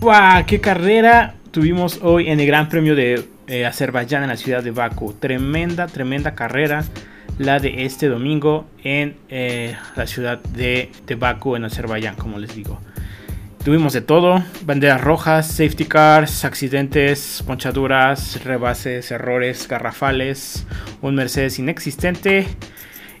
¡Wow! ¡Qué carrera tuvimos hoy en el Gran Premio de eh, Azerbaiyán en la ciudad de Baku! Tremenda, tremenda carrera la de este domingo en eh, la ciudad de, de Baku en Azerbaiyán, como les digo. Tuvimos de todo, banderas rojas, safety cars, accidentes, ponchaduras, rebases, errores garrafales, un Mercedes inexistente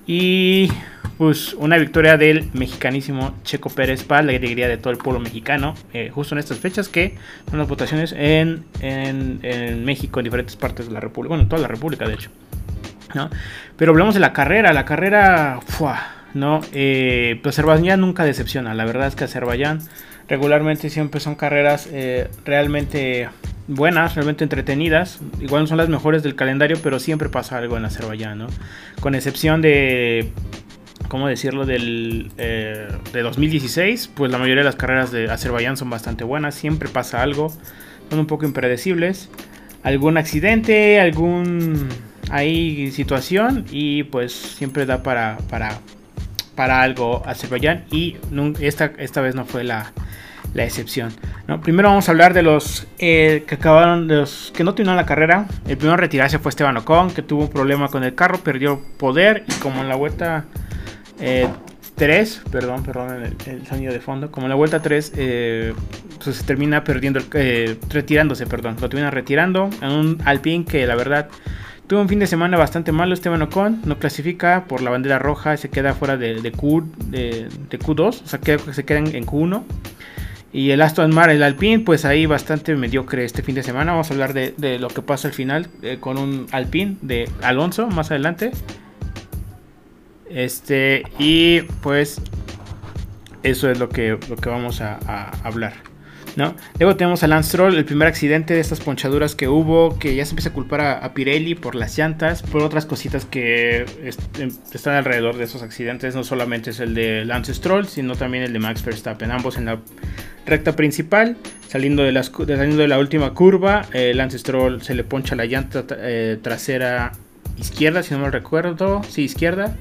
y pues una victoria del mexicanísimo Checo Pérez para la alegría de todo el pueblo mexicano, eh, justo en estas fechas que son las votaciones en, en, México, en diferentes partes de la República, bueno, en toda la República de hecho. ¿no? Pero hablamos de la carrera, la carrera, ¿no? Eh, pues Azerbaiyán nunca decepciona, la verdad es que Azerbaiyán regularmente siempre son carreras eh, realmente buenas, realmente entretenidas. Igual no son las mejores del calendario, pero siempre pasa algo en Azerbaiyán, ¿no? Con excepción de, ¿cómo decirlo? Del, eh, de 2016, pues la mayoría de las carreras de Azerbaiyán son bastante buenas, siempre pasa algo, son un poco impredecibles. Algún accidente, algún ahí situación y pues siempre da para, para, para algo Azerbaiyán y esta, esta vez no fue la, la excepción. Primero vamos a hablar de los eh, que acabaron, de los que no tuvieron la carrera. El primero a retirarse fue Esteban Ocon, que tuvo un problema con el carro, perdió poder y como en la vuelta 3, eh, perdón, perdón el, sonido de fondo, como en la vuelta 3, eh, pues se termina perdiendo, retirándose, perdón, lo termina retirando en un Alpine que la verdad Tuvo un fin de semana bastante malo Esteban Ocon, no clasifica por la bandera roja, se queda fuera de, Q, de, Q2, o sea, que se queda en Q1. Y el Aston Martin, el Alpine, pues ahí bastante mediocre este fin de semana. Vamos a hablar de, lo que pasa al final eh, con un Alpine de Alonso más adelante. Este, y pues eso es lo que, lo que vamos a hablar. Luego tenemos a Lance Stroll, el primer accidente de estas ponchaduras que hubo, que ya se empieza a culpar a, Pirelli por las llantas, por otras cositas que em, están alrededor de esos accidentes. No solamente es el de Lance Stroll, sino también el de Max Verstappen, ambos en la recta principal, saliendo de, las, saliendo de la última curva, eh, Lance Stroll se le poncha la llanta eh, trasera izquierda, si no me recuerdo, sí, izquierda,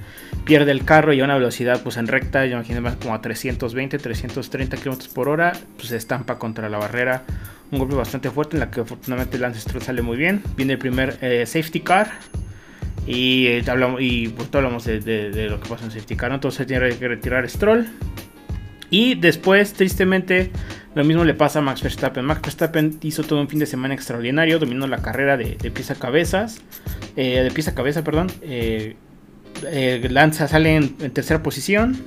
pierde el carro y a una velocidad pues en recta, yo imagino más como a 320, 330 km por hora, pues se estampa contra la barrera, un golpe bastante fuerte en la que afortunadamente Lance Stroll sale muy bien, viene el primer eh, safety car y, eh, hablamos, y pues hablamos de, lo que pasa en safety car, entonces tiene que retirar Stroll y después tristemente lo mismo le pasa a Max Verstappen. Max Verstappen hizo todo un fin de semana extraordinario, dominó la carrera de, de pies a cabezas, eh, de pies a cabeza, perdón. Eh, eh, Lanza sale en, tercera posición.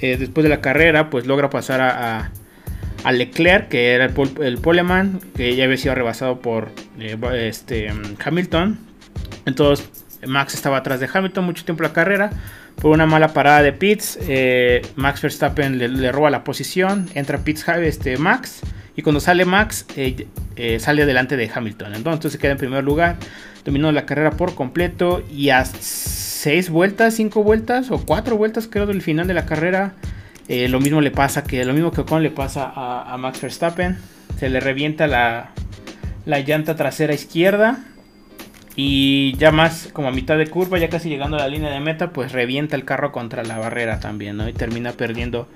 después de la carrera, pues logra pasar a, Leclerc, que era el, poleman, que ya había sido rebasado por este, Hamilton. Entonces, Max estaba atrás de Hamilton mucho tiempo la carrera. Por una mala parada de Pitts, Max Verstappen le, roba la posición. Entra Pitts este, Max. Y cuando sale Max, sale delante de Hamilton. Entonces se queda en primer lugar dominó la carrera por completo y a seis vueltas, cinco vueltas o cuatro vueltas creo del final de la carrera. Eh, lo mismo le pasa que lo mismo que Ocon le pasa a, Max Verstappen. Se le revienta la, la, llanta trasera izquierda. Y ya más como a mitad de curva, ya casi llegando a la línea de meta, pues revienta el carro contra la barrera también. Y termina perdiendo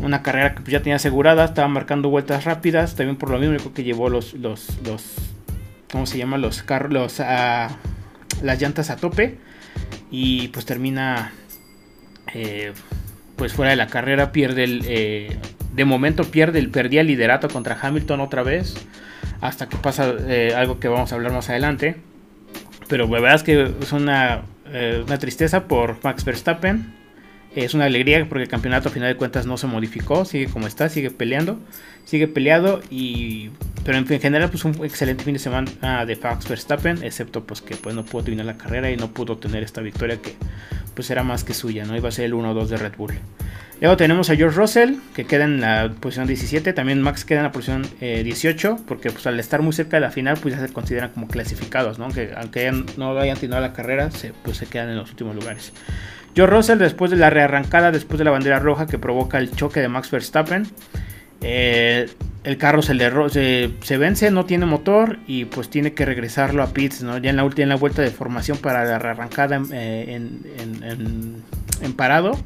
una carrera que ya tenía asegurada. Estaba marcando vueltas rápidas. También por lo mismo creo que llevó los, los, los ¿cómo se llama? Los carros, ah, las llantas a tope. Y pues termina, eh, pues fuera de la carrera, pierde el, eh, de momento pierde el, perdía el liderato contra Hamilton otra vez. Hasta que pasa eh, algo que vamos a hablar más adelante. Pero la verdad es que es una, una tristeza por Max Verstappen. Es una alegría porque el campeonato a final de cuentas no se modificó, sigue como está, sigue peleando, sigue peleado y pero en, general pues un excelente fin de semana de Max Verstappen, excepto pues que pues no pudo terminar la carrera y no pudo tener esta victoria que pues era más que suya, no iba a ser el 1-2 de Red Bull. Luego tenemos a George Russell, que queda en la posición 17. También Max queda en la posición 18, eh, porque pues, al estar muy cerca de la final, pues ya se consideran como clasificados, ¿no? Aunque, aunque no hayan terminado la carrera, se, pues se quedan en los últimos lugares. George Russell, después de la rearrancada, después de la bandera roja que provoca el choque de Max Verstappen, eh, el carro se vence, no tiene motor y pues tiene que regresarlo a pits, ¿no? Ya en la última vuelta de formación para la rearrancada eh, en, parado.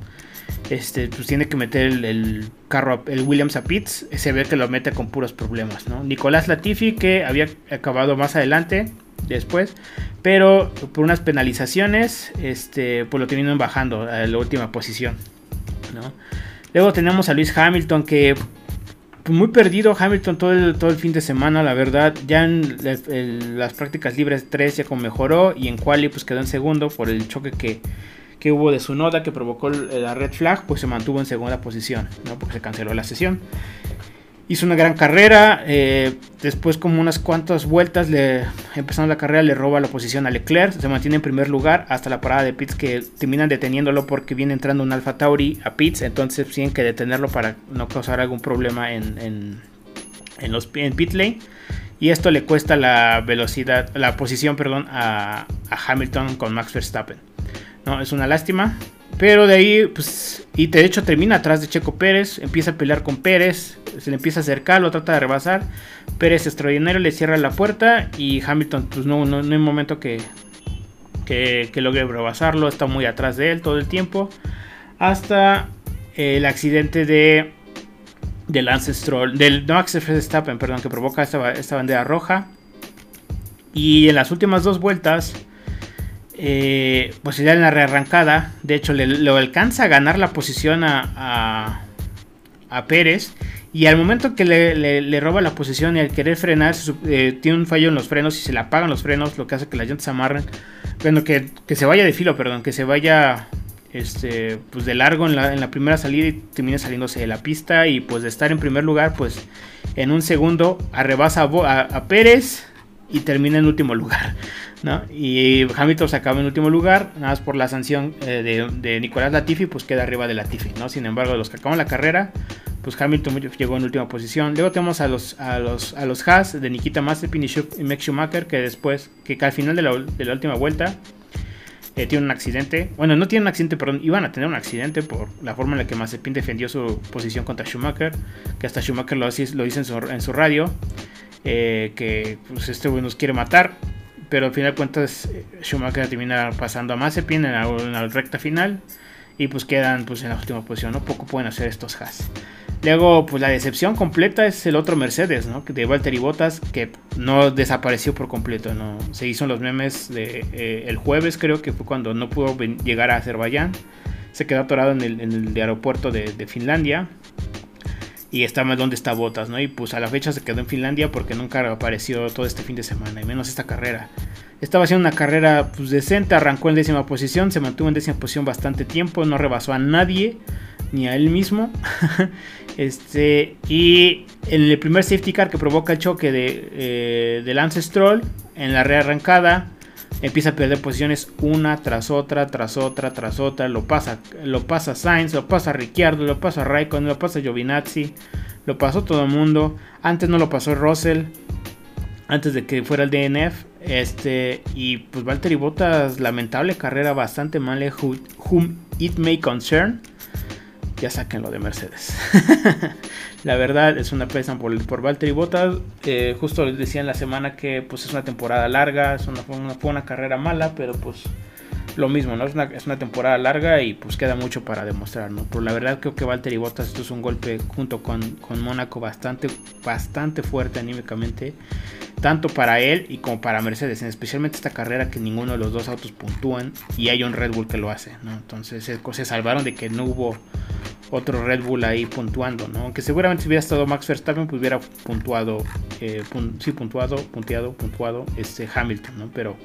Este, pues tiene que meter el, carro, el Williams a pits, se ve que lo mete con puros problemas, ¿no? Nicolás Latifi, que había acabado más adelante, después, pero por unas penalizaciones, este, pues lo terminan bajando a la última posición, ¿no? Luego tenemos a Luis Hamilton, que pues, muy perdido Hamilton todo el, todo el fin de semana, la verdad. Ya en, las prácticas libres 3 ya mejoró y en quali pues quedó en segundo por el choque que que hubo de su noda que provocó la red flag, pues se mantuvo en segunda posición, ¿no? porque se canceló la sesión. Hizo una gran carrera, eh, después como unas cuantas vueltas, le, empezando la carrera, le roba la posición a Leclerc, se mantiene en primer lugar hasta la parada de pits que terminan deteniéndolo porque viene entrando un Alfa Tauri a pits, entonces tienen que detenerlo para no causar algún problema en, en, los, pit lane. Y esto le cuesta la velocidad, la posición, perdón, a Hamilton con Max Verstappen. No, es una lástima. Pero de ahí, pues, y de hecho termina atrás de Checo Pérez, empieza a pelear con Pérez, se le empieza a acercar, lo trata de rebasar. Pérez extraordinario le cierra la puerta y Hamilton, pues no, no, no hay momento que, que, logre rebasarlo, está muy atrás de él todo el tiempo. Hasta el accidente de, del Lance Stroll, del Max Verstappen, perdón, que provoca esta bandera roja. Y en las últimas dos vueltas eh, pues ya en la rearrancada, de hecho le, alcanza a ganar la posición a, a, Pérez. Y al momento que le, roba la posición y al querer frenar, eh, tiene un fallo en los frenos y se le apagan los frenos, lo que hace que las llantas se amarren. Bueno, que, se vaya de filo, perdón, que se vaya este, pues de largo en la, en la, primera salida y termine saliéndose de la pista. Y pues de estar en primer lugar, pues en un segundo arrebasa a Pérez y termina en último lugar. Y Hamilton se acaba en último lugar, nada más por la sanción eh, de, Nicolás Latifi, pues queda arriba de Latifi, ¿no? Sin embargo, de los que acaban la carrera, pues Hamilton llegó en última posición. Luego tenemos a los, a los, a los Haas de Nikita Mazepin y Max Schumacher, que después, que al final de la, última vuelta, eh, tiene un accidente. Bueno, no tiene un accidente, perdón, iban a tener un accidente por la forma en la que Mazepin defendió su posición contra Schumacher, que hasta Schumacher lo, lo dice en su, radio, eh, que pues, este güey nos quiere matar pero al final de cuentas Schumacher termina pasando a Mazepin en la, recta final y pues quedan pues en la última posición, ¿no? Poco pueden hacer estos Haas. Luego, pues la decepción completa es el otro Mercedes, ¿no? De Valtteri Bottas, que no desapareció por completo, ¿no? Se hizo los memes eh, el jueves, creo que fue cuando no pudo llegar a Azerbaiyán. Se quedó atorado en el, aeropuerto de, de Finlandia y está mal donde está Botas, ¿no? Y pues a la fecha se quedó en Finlandia porque nunca apareció todo este fin de semana, y menos esta carrera. Estaba haciendo una carrera pues, decente, arrancó en décima posición, se mantuvo en décima posición bastante tiempo, no rebasó a nadie, ni a él mismo. este, y en el primer safety car que provoca el choque de, eh, Lance Stroll, en la rearrancada, empieza a perder posiciones una tras otra, tras otra, tras otra. Lo pasa, lo pasa Sainz, lo pasa Ricciardo, lo pasa Raikkonen, lo pasa Giovinazzi, lo pasó todo el mundo. Antes no lo pasó Russell, antes de que fuera el DNF. Este, y pues Valtteri Bottas, lamentable carrera, bastante mal. Eh, whom it may concern ya saquen lo de Mercedes. la verdad es una pesa por, por Valtteri Bottas. Eh, justo les decía en la semana que pues es una temporada larga, es una, fue una carrera mala, pero pues lo mismo, ¿no? Es una, es una, temporada larga y pues queda mucho para demostrar, ¿no? Pero la verdad creo que Valtteri Bottas esto es un golpe junto con, con Mónaco bastante, bastante fuerte anímicamente tanto para él y como para Mercedes, especialmente esta carrera que ninguno de los dos autos puntúan y hay un Red Bull que lo hace, ¿no? Entonces se salvaron de que no hubo otro Red Bull ahí puntuando, ¿no? Aunque seguramente si hubiera estado Max Verstappen, pues hubiera puntuado, eh, sí, puntuado, punteado, puntuado, este Hamilton, ¿no? Pero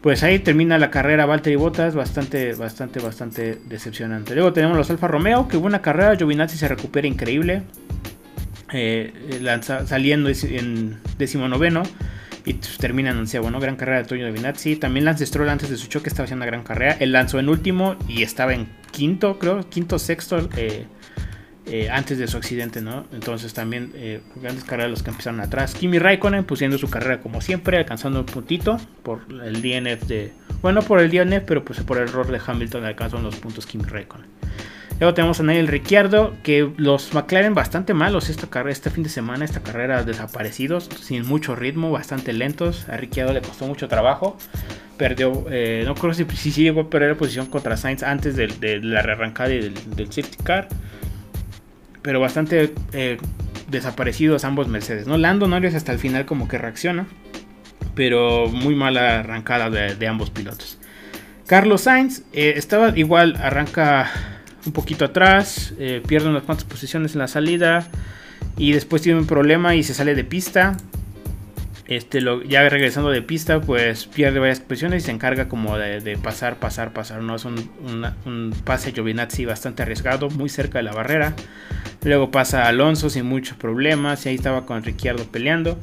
pues ahí termina la carrera Valtteri Bottas, bastante, bastante, bastante decepcionante. Luego tenemos los Alfa Romeo, que hubo una carrera, Giovinazzi se recupera increíble, eh, saliendo en decimonoveno y pues, termina anunciado, ¿no? Gran carrera de Toño Giovinazzi. También Lance Stroll antes de su choque estaba haciendo una gran carrera. Él lanzó en último y estaba en quinto, creo, quinto, sexto, eh, eh, antes de su accidente, ¿no? Entonces también eh, grandes carreras los que empezaron atrás. Kimi Raikkonen pusiendo su carrera como siempre, alcanzando un puntito por el DNF de... Bueno, por el DNF, pero pues por el error de Hamilton alcanzó los puntos Kimi Raikkonen. Luego tenemos a Daniel Ricciardo, que los McLaren bastante malos esta este fin de semana, esta carrera desaparecidos, sin mucho ritmo, bastante lentos. A Ricciardo le costó mucho trabajo. Perdió, eh, no creo si, si, llegó a perder la posición contra Sainz antes de, la rearrancada del, del, safety car. Pero bastante eh, desaparecidos ambos Mercedes. ¿no? Lando Norris hasta el final como que reacciona. Pero muy mala arrancada de, ambos pilotos. Carlos Sainz eh, estaba igual, arranca un poquito atrás, eh, pierde unas cuantas posiciones en la salida y después tiene un problema y se sale de pista. Este, lo, ya regresando de pista, pues pierde varias posiciones y se encarga como de, pasar, pasar, pasar. ¿no? Es un, un pase Giovinazzi bastante arriesgado, muy cerca de la barrera. Luego pasa Alonso sin muchos problemas y ahí estaba con Ricciardo peleando.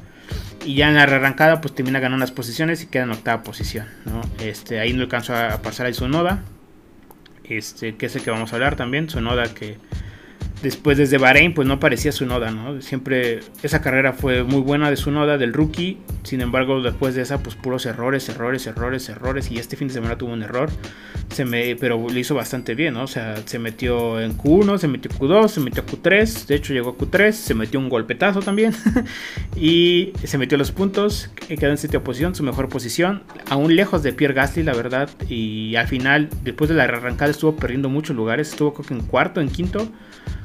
Y ya en la arrancada pues termina ganando las posiciones y queda en octava posición. ¿no? Este, ahí no alcanzó a pasar a Sonoda este, que es el que vamos a hablar también, Sonoda que después desde Bahrein pues no parecía su noda, ¿no? Siempre esa carrera fue muy buena de su noda, del rookie, sin embargo después de esa pues puros errores, errores, errores, errores. Y este fin de semana tuvo un error, se me, pero lo hizo bastante bien, ¿no? O sea, se metió en Q1, se metió Q2, se metió Q3, de hecho llegó a Q3, se metió un golpetazo también. Y se metió los puntos, quedó en séptima posición, su mejor posición, aún lejos de Pierre Gasly la verdad. Y al final después de la arrancada estuvo perdiendo muchos lugares, estuvo creo que en cuarto, en quinto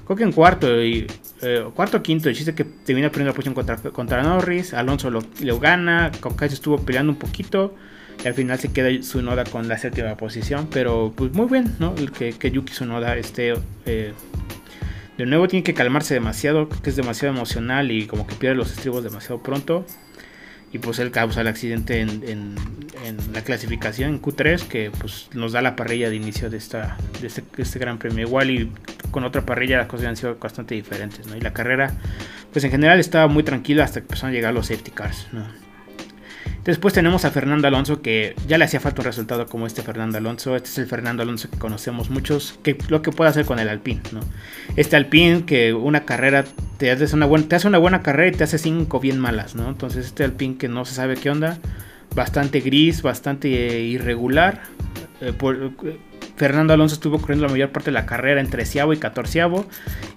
creo que en cuarto y eh, cuarto quinto, chiste que termina perdiendo la posición contra, contra Norris, Alonso lo, lo gana, Caucasio estuvo peleando un poquito y al final se queda Sunoda con la séptima posición, pero pues muy bien, ¿no? El que, que Yuki Sunoda esté eh, de nuevo tiene que calmarse demasiado, que es demasiado emocional y como que pierde los estribos demasiado pronto y pues él causa el accidente en, la clasificación en Q3 que pues nos da la parrilla de inicio de, esta, de este, este, gran premio igual y con otra parrilla las cosas han sido bastante diferentes ¿no? y la carrera pues en general estaba muy tranquila hasta que empezaron a llegar los safety cars ¿no? Después tenemos a Fernando Alonso, que ya le hacía falta un resultado como este Fernando Alonso. Este es el Fernando Alonso que conocemos muchos, que lo que puede hacer con el Alpine. ¿no? Este Alpine que una carrera te hace una, buena, te hace una buena carrera y te hace cinco bien malas. ¿no? Entonces este Alpine que no se sabe qué onda, bastante gris, bastante eh, irregular. Eh, Fernando Alonso estuvo corriendo la mayor parte de la carrera en treceavo y catorceavo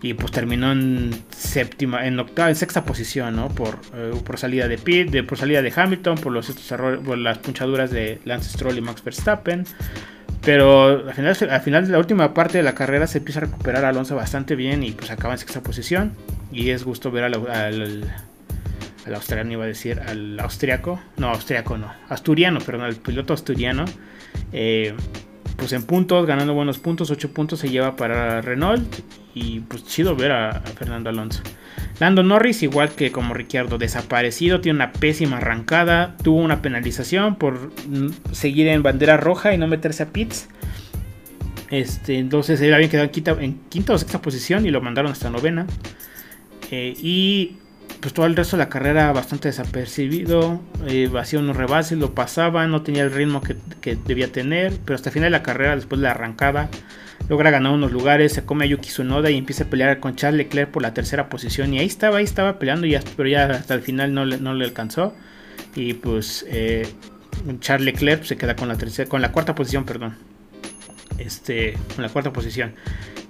y pues terminó en séptima, en octava, en sexta posición, ¿no? Por, eh, por salida de Pitt, de, por salida de Hamilton, por los errores, por las punchaduras de Lance Stroll y Max Verstappen. Pero al final, al final de la última parte de la carrera se empieza a recuperar a Alonso bastante bien y pues acaba en sexta posición. Y es gusto ver al australiano, iba a decir, al austriaco, no, austriaco no, asturiano, perdón, al piloto asturiano. Eh, pues en puntos, ganando buenos puntos, 8 puntos se lleva para Renault y pues chido ver a, Fernando Alonso. Lando Norris, igual que como Ricciardo, desaparecido, tiene una pésima arrancada, tuvo una penalización por seguir en bandera roja y no meterse a pits. Este, entonces él había quedado en quinta, en quinta o sexta posición y lo mandaron hasta novena. Eh, y pues todo el resto de la carrera bastante desapercibido, eh, hacía unos rebases, lo pasaba, no tenía el ritmo que, debía tener, pero hasta el final de la carrera, después de la arrancada, logra ganar unos lugares, se come a Yuki Tsunoda y empieza a pelear con Charles Leclerc por la tercera posición, y ahí estaba, ahí estaba peleando, ya, pero ya hasta el final no le, no le alcanzó, y pues eh, Charles Leclerc se queda con la tercera, con la cuarta posición, perdón, este, con la cuarta posición.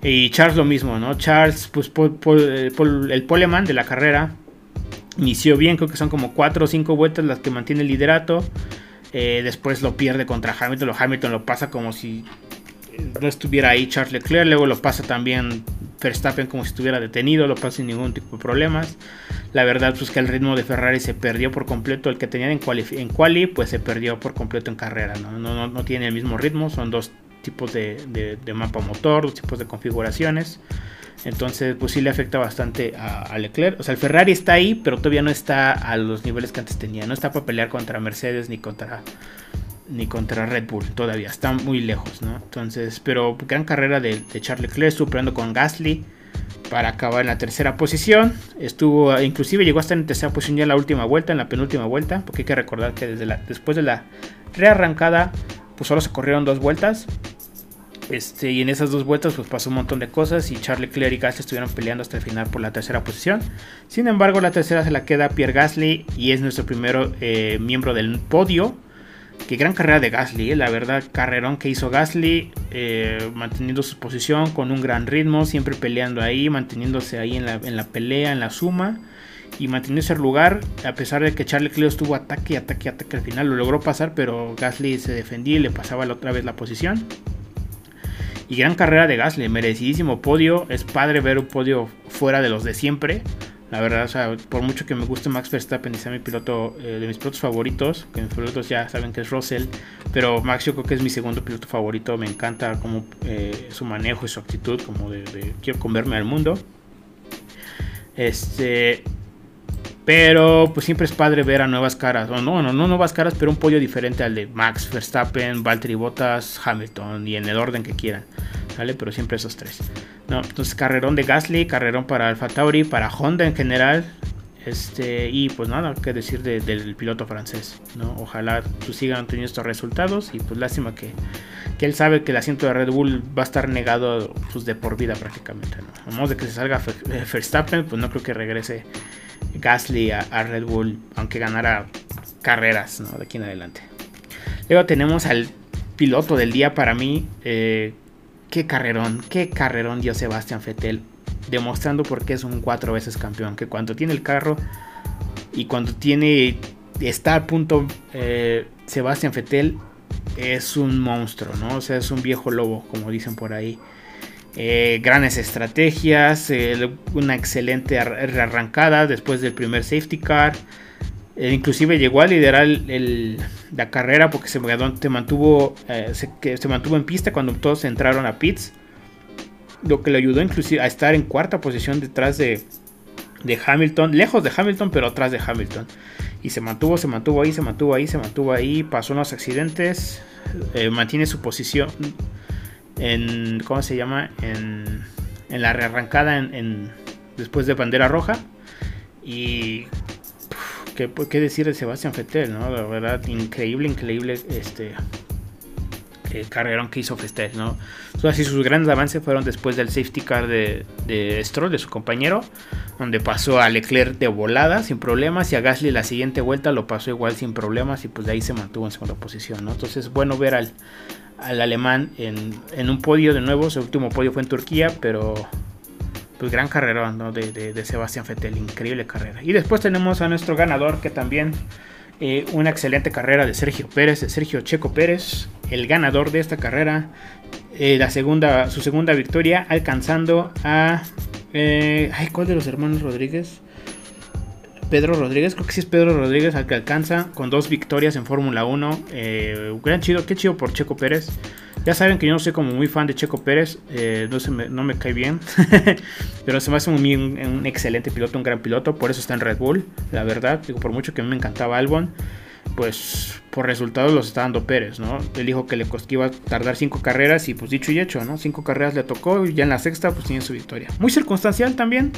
Y Charles lo mismo, ¿no? Charles, pues eh, el poleman de la carrera, Inició bien, creo que son como 4 o 5 vueltas las que mantiene el liderato. Eh, después lo pierde contra Hamilton. Lo Hamilton lo pasa como si no estuviera ahí Charles Leclerc. Luego lo pasa también Verstappen como si estuviera detenido. Lo pasa sin ningún tipo de problemas. La verdad pues que el ritmo de Ferrari se perdió por completo. El que tenían en quali, en quali pues se perdió por completo en carrera. ¿no? No, no, tiene el mismo ritmo. Son dos tipos de, de mapa motor, dos tipos de configuraciones. Entonces, pues sí le afecta bastante a, Leclerc. O sea, el Ferrari está ahí, pero todavía no está a los niveles que antes tenía. No está para pelear contra Mercedes ni contra ni contra Red Bull todavía. Está muy lejos, ¿no? Entonces, pero gran carrera de, Charles Leclerc. Estuvo peleando con Gasly para acabar en la tercera posición. Estuvo, inclusive llegó hasta en tercera posición ya en la última vuelta, en la penúltima vuelta. Porque hay que recordar que desde la, después de la rearrancada, pues solo se corrieron dos vueltas. Este, y en esas dos vueltas pues pasó un montón de cosas y Charlie Leclerc y Gasly estuvieron peleando hasta el final por la tercera posición. Sin embargo, la tercera se la queda Pierre Gasly y es nuestro primer eh, miembro del podio Que gran carrera de Gasly, eh, la verdad, carrerón que hizo Gasly, eh, manteniendo su posición con un gran ritmo, siempre peleando ahí, manteniéndose ahí en la, en la pelea, en la suma y manteniendo ese lugar, a pesar de que Charlie Cleo estuvo ataque, ataque, ataque al final, lo logró pasar, pero Gasly se defendía y le pasaba la otra vez la posición. Y gran carrera de Gasly, merecidísimo podio, es padre ver un podio fuera de los de siempre. La verdad, o sea, por mucho que me guste Max Verstappen y mi piloto eh, de mis pilotos favoritos, que mis pilotos ya saben que es Russell, pero Max yo creo que es mi segundo piloto favorito, me encanta como eh, su manejo y su actitud, como de, de quiero comerme al mundo. Este, pero pues siempre es padre ver a nuevas caras. O no, no, no nuevas caras, pero un pollo diferente al de Max, Verstappen, Valtteri Bottas, Hamilton y en el orden que quieran. ¿Vale? Pero siempre esos tres. No, entonces carrerón de Gasly, carrerón para Alfa Tauri, para Honda en general. Este, y pues nada, que decir del piloto francés. ¿no? Ojalá pues, sigan teniendo estos resultados. Y pues lástima que, que, él sabe que el asiento de Red Bull va a estar negado pues, de por vida prácticamente. ¿no? A menos de que se salga Verstappen, pues no creo que regrese Gasly a, Red Bull, aunque ganara carreras de aquí en adelante. Luego tenemos al piloto del día para mí. Eh, qué carrerón, qué carrerón dio Sebastián Fettel. Demostrando por qué es un cuatro veces campeón. Que cuando tiene el carro y cuando tiene. Está a punto. Eh, Sebastián Fettel es un monstruo, ¿no? O sea, es un viejo lobo, como dicen por ahí. Eh, grandes estrategias, eh, una excelente arrancada después del primer safety car. Eh, inclusive llegó a liderar la carrera porque se, mantuvo, se, se, mantuvo en pista cuando todos entraron a pits. Lo que le ayudó inclusive a estar en cuarta posición detrás de, de Hamilton, lejos de Hamilton, pero atrás de Hamilton. Y se mantuvo, se mantuvo ahí, se mantuvo ahí, se mantuvo ahí, pasó unos accidentes, mantiene su posición, en ¿cómo se llama? En, en la rearrancada en, después de bandera roja. Y ¿qué, ¿qué, decir de Sebastián Fettel, ¿no? La verdad, increíble, increíble este el carrerón que hizo Fettel, ¿no? Así sus grandes avances fueron después del safety car de, de Stroll, de su compañero, donde pasó a Leclerc de volada sin problemas y a Gasly la siguiente vuelta lo pasó igual sin problemas y pues de ahí se mantuvo en segunda posición, ¿no? Entonces, bueno ver al, al alemán en, un podio de nuevo. Su último podio fue en Turquía, pero pues gran carrera de, de, Sebastián Vettel, increíble carrera. Y después tenemos a nuestro ganador que también eh, una excelente carrera de Sergio Pérez, de Sergio Checo Pérez, el ganador de esta carrera, eh, la segunda, su segunda victoria, alcanzando a... Eh, ay, ¿cuál de los hermanos Rodríguez? Pedro Rodríguez, creo que sí es Pedro Rodríguez al que alcanza con dos victorias en Fórmula 1. Eh, gran chido, qué chido por Checo Pérez. Ya saben que yo no soy como muy fan de Checo Pérez, eh, no, me, cae bien, pero se me hace un, un, excelente piloto, un gran piloto, por eso está en Red Bull, la verdad, digo, por mucho que a mí me encantaba Albon, pues por resultados los está dando Pérez, ¿no? Él dijo que le iba a tardar cinco carreras y pues dicho y hecho, ¿no? Cinco carreras le tocó y ya en la sexta pues tiene su victoria. Muy circunstancial también,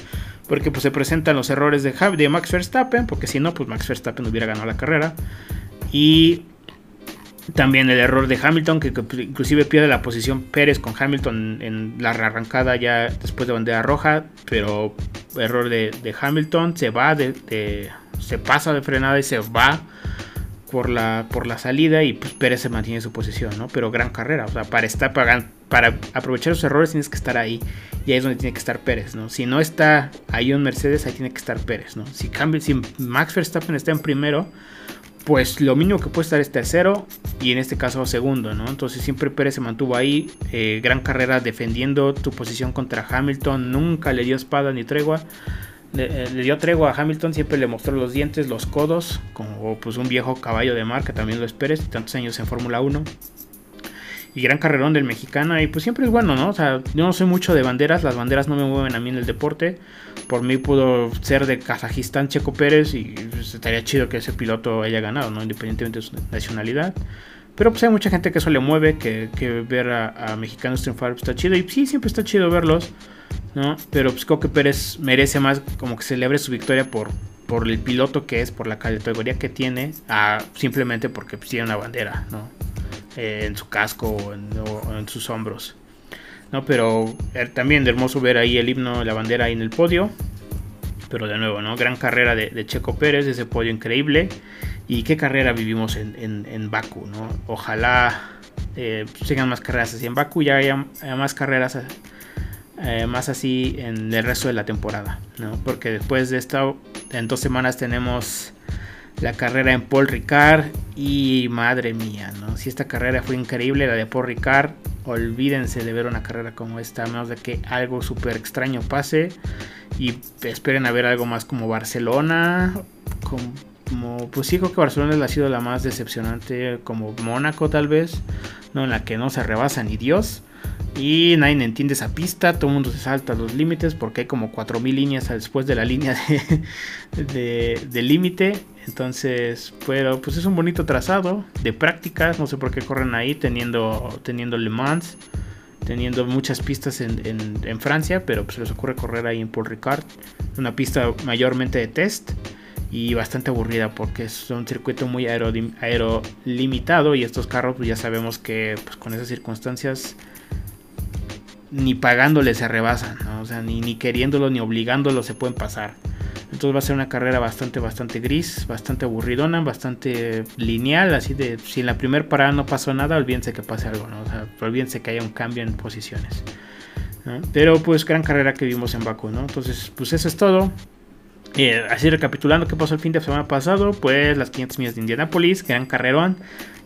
porque pues se presentan los errores de, de Max Verstappen, porque si no pues Max Verstappen hubiera ganado la carrera. Y también el error de Hamilton, que, inclusive pierde la posición Pérez con Hamilton en la rearrancada ya después de bandera roja, pero error de, Hamilton, se va, de, se pasa de frenada y se va por la, por la salida y pues Pérez se mantiene su posición, ¿no? Pero gran carrera, o sea, para estar para, para aprovechar los errores tienes que estar ahí y ahí es donde tiene que estar Pérez, ¿no? Si no está ahí un Mercedes, ahí tiene que estar Pérez, ¿no? Si, cambia, si Max Verstappen está en primero, pues lo mínimo que puede estar es tercero y en este caso segundo, ¿no? Entonces siempre Pérez se mantuvo ahí, eh, gran carrera defendiendo tu posición contra Hamilton, nunca le dio espada ni tregua. Eh, le, dio tregua a Hamilton, siempre le mostró los dientes, los codos, como pues un viejo caballo de marca, también lo esperes, tantos años en Fórmula 1. Y gran carrerón del mexicano, y pues siempre es bueno, ¿no? O sea, yo no soy mucho de banderas, las banderas no me mueven a mí en el deporte. Por mí pudo ser de Kazajistán Checo Pérez y pues, estaría chido que ese piloto haya ganado, ¿no? Independientemente de su nacionalidad. Pero pues hay mucha gente que eso le mueve, que, ver a, mexicanos triunfar pues, está chido. Y sí, siempre está chido verlos. ¿no? Pero pues creo que Pérez merece más como que celebre su victoria por, por el piloto que es, por la categoría que tiene, simplemente porque pues, tiene una bandera, ¿no? Eh, en su casco o en, sus hombros. ¿no? Pero er, también de hermoso ver ahí el himno, la bandera ahí en el podio. Pero de nuevo, ¿no? Gran carrera de, Checo Pérez, ese podio increíble. Y qué carrera vivimos en, en, Baku, ¿no? Ojalá eh, sigan más carreras así en Baku, ya haya, más carreras eh, más así en el resto de la temporada, ¿no? Porque después de esto, en dos semanas tenemos la carrera en Paul Ricard y madre mía, ¿no? Si esta carrera fue increíble, la de Paul Ricard, olvídense de ver una carrera como esta, a menos de que algo súper extraño pase y esperen a ver algo más como Barcelona, como, pues sí creo que Barcelona ha sido la más decepcionante, como Mónaco tal vez, ¿no? En la que no se rebasa ni Dios. Y nadie entiende esa pista, todo el mundo se salta los límites porque hay como 4000 líneas después de la línea de, límite. Entonces, pero pues es un bonito trazado de prácticas, no sé por qué corren ahí teniendo, teniendo Le Mans, teniendo muchas pistas en, Francia, pero pues les ocurre correr ahí en Paul Ricard, una pista mayormente de test y bastante aburrida porque es un circuito muy aerolimitado y estos carros pues ya sabemos que pues, con esas circunstancias ni pagándole se rebasan, o sea, ni, ni queriéndolo ni obligándolo se pueden pasar. Entonces va a ser una carrera bastante, bastante gris, bastante aburridona, bastante lineal, así de si en la primera parada no pasó nada, olvídense que pase algo, ¿no? O sea, olvídense que haya un cambio en posiciones. Pero pues gran carrera que vimos en Baku, ¿no? Entonces, pues eso es todo. Eh, así recapitulando qué pasó el fin de semana pasado, pues las 500 millas de Indianapolis, gran carrerón,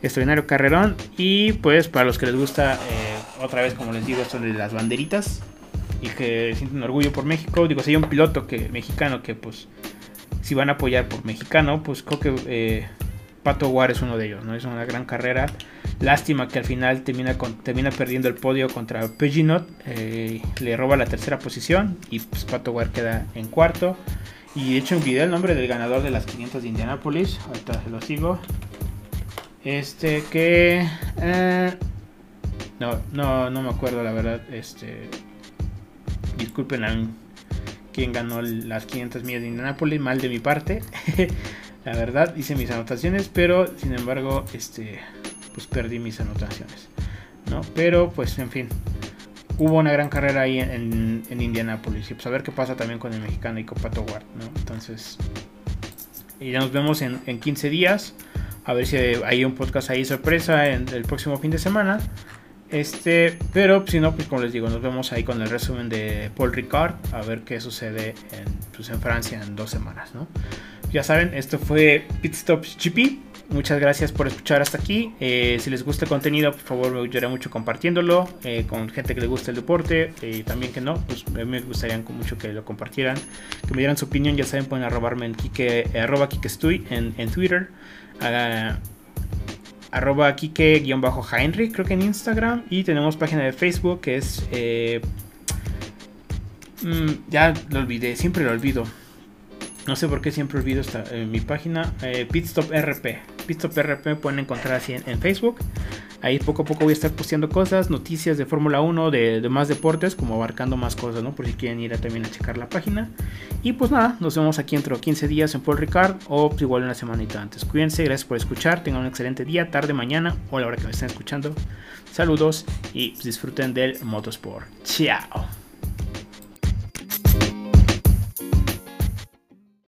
extraordinario carrerón. Y pues para los que les gusta, eh, otra vez como les digo, esto de las banderitas y que sienten orgullo por México, digo, si hay un piloto que, mexicano que pues si van a apoyar por mexicano, pues creo que eh, Pato War es uno de ellos, ¿no? Es una gran carrera. Lástima que al final termina, termina perdiendo el podio contra Peginot, le roba la tercera posición y pues Pato War queda en cuarto. Y de hecho video el nombre del ganador de las 500 de Indianapolis. Ahorita se lo sigo. Este que... Eh, no, no, no me acuerdo la verdad. Este... Disculpen a quien ganó las 500 millas de Indianapolis. Mal de mi parte. la verdad hice mis anotaciones. Pero sin embargo, este... Pues perdí mis anotaciones. ¿no? Pero pues en fin hubo una gran carrera ahí en, en, Indianapolis. Y pues a ver qué pasa también con el mexicano y con Pato Ward, ¿no? Entonces, y ya nos vemos en, en, 15 días. A ver si hay un podcast ahí sorpresa en el próximo fin de semana. Este, pero si no, pues como les digo, nos vemos ahí con el resumen de Paul Ricard. A ver qué sucede en, pues, en Francia en dos semanas, ¿no? Ya saben, esto fue Pit Stops GP. Muchas gracias por escuchar hasta aquí. Eh, si les gusta el contenido, por favor me ayudaría mucho compartiéndolo eh, con gente que le gusta el deporte y también que no, pues me gustaría mucho que lo compartieran, que me dieran su opinión. Ya saben, pueden arrobarme en Kike, eh, arroba Kike Estoy en, en Twitter, uh, arroba Kike-Heinrich, creo que en Instagram, y tenemos página de Facebook que es. Mm, ya lo olvidé, siempre lo olvido. No sé por qué siempre olvido esta, mi página, Pitstop RP. Pitstop RP pueden encontrar así en, Facebook. Ahí poco a poco voy a estar posteando cosas, noticias de Fórmula 1, de, más deportes, como abarcando más cosas, ¿no? Por si quieren ir a, también a checar la página. Y pues nada, nos vemos aquí dentro de 15 días en Paul Ricard o pues igual una semanita antes. Cuídense, gracias por escuchar, tengan un excelente día, tarde, mañana o la hora que me estén escuchando. Saludos y disfruten del motosport. Chao.